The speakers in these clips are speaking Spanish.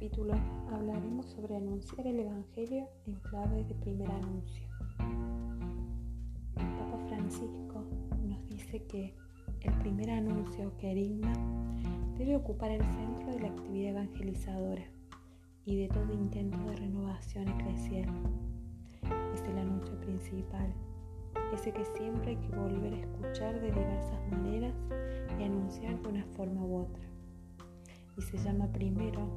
capítulo hablaremos sobre anunciar el Evangelio en clave de primer anuncio. El Papa Francisco nos dice que el primer anuncio, querigma, debe ocupar el centro de la actividad evangelizadora y de todo intento de renovación eclesial. Es el anuncio principal, ese que siempre hay que volver a escuchar de diversas maneras y anunciar de una forma u otra y se llama primero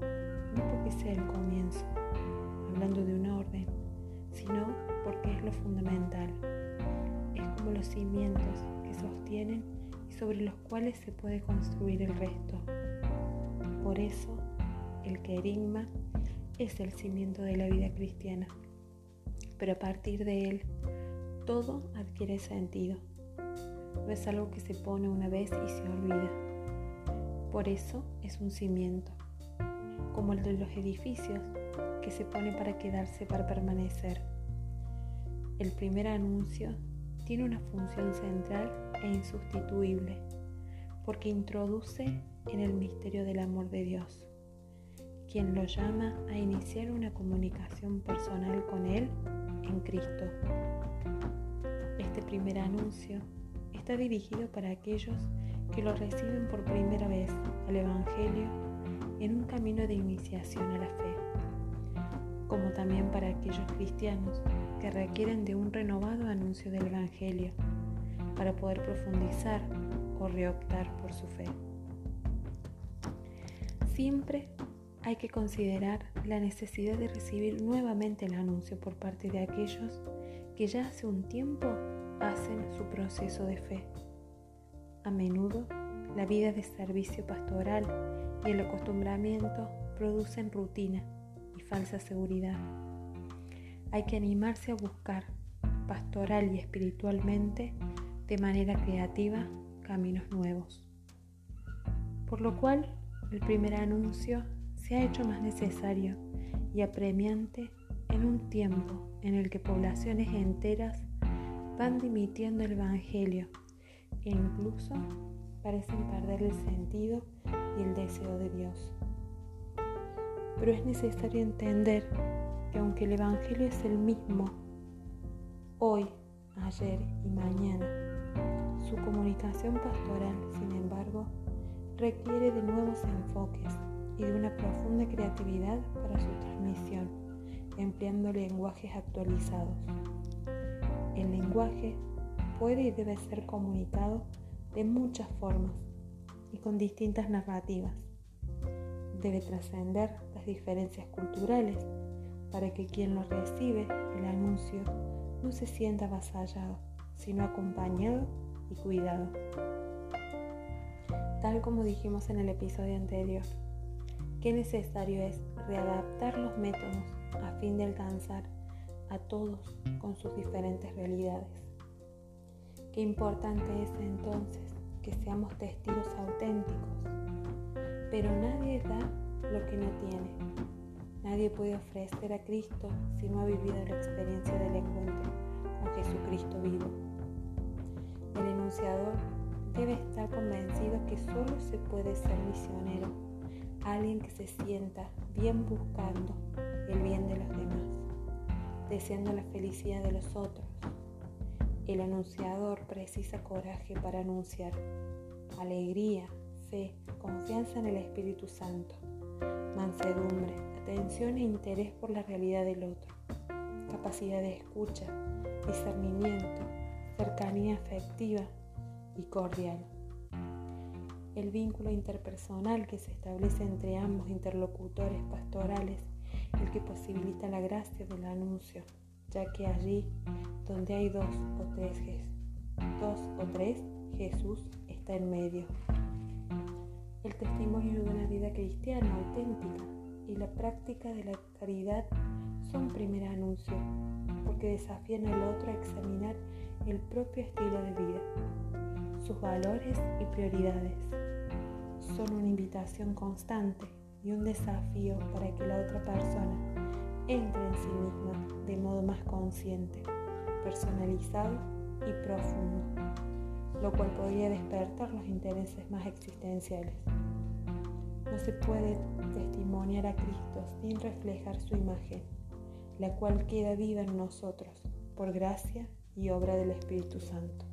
no porque sea el comienzo, hablando de un orden, sino porque es lo fundamental. Es como los cimientos que sostienen y sobre los cuales se puede construir el resto. Por eso, el querigma es el cimiento de la vida cristiana. Pero a partir de él, todo adquiere sentido. No es algo que se pone una vez y se olvida por eso es un cimiento, como el de los edificios, que se pone para quedarse, para permanecer. El primer anuncio tiene una función central e insustituible, porque introduce en el misterio del amor de Dios, quien lo llama a iniciar una comunicación personal con Él en Cristo. Este primer anuncio está dirigido para aquellos que lo reciben por primera vez al Evangelio en un camino de iniciación a la fe, como también para aquellos cristianos que requieren de un renovado anuncio del Evangelio para poder profundizar o reoptar por su fe. Siempre hay que considerar la necesidad de recibir nuevamente el anuncio por parte de aquellos que ya hace un tiempo hacen su proceso de fe a menudo, la vida de servicio pastoral y el acostumbramiento producen rutina y falsa seguridad. Hay que animarse a buscar, pastoral y espiritualmente, de manera creativa, caminos nuevos. Por lo cual, el primer anuncio se ha hecho más necesario y apremiante en un tiempo en el que poblaciones enteras van dimitiendo el Evangelio e incluso parecen perder el sentido y el deseo de Dios. Pero es necesario entender que aunque el Evangelio es el mismo hoy, ayer y mañana, su comunicación pastoral, sin embargo, requiere de nuevos enfoques y de una profunda creatividad para su transmisión, empleando lenguajes actualizados. El lenguaje puede y debe ser comunicado de muchas formas y con distintas narrativas. Debe trascender las diferencias culturales para que quien lo recibe, el anuncio, no se sienta avasallado, sino acompañado y cuidado. Tal como dijimos en el episodio anterior, qué necesario es readaptar los métodos a fin de alcanzar a todos con sus diferentes realidades. Qué importante es entonces que seamos testigos auténticos. Pero nadie da lo que no tiene. Nadie puede ofrecer a Cristo si no ha vivido la experiencia del encuentro con Jesucristo vivo. El enunciador debe estar convencido que solo se puede ser misionero, alguien que se sienta bien buscando el bien de los demás, deseando la felicidad de los otros el anunciador precisa coraje para anunciar, alegría, fe, confianza en el Espíritu Santo, mansedumbre, atención e interés por la realidad del otro, capacidad de escucha, discernimiento, cercanía afectiva y cordial. El vínculo interpersonal que se establece entre ambos interlocutores pastorales, el que posibilita la gracia del anuncio, ya que allí donde hay dos o tres, dos o tres, Jesús está en medio. El testimonio de una vida cristiana auténtica y la práctica de la caridad son primer anuncio, porque desafían al otro a examinar el propio estilo de vida, sus valores y prioridades. Son una invitación constante y un desafío para que la otra persona entre en sí misma de modo más consciente personalizado y profundo, lo cual podría despertar los intereses más existenciales. No se puede testimoniar a Cristo sin reflejar su imagen, la cual queda viva en nosotros por gracia y obra del Espíritu Santo.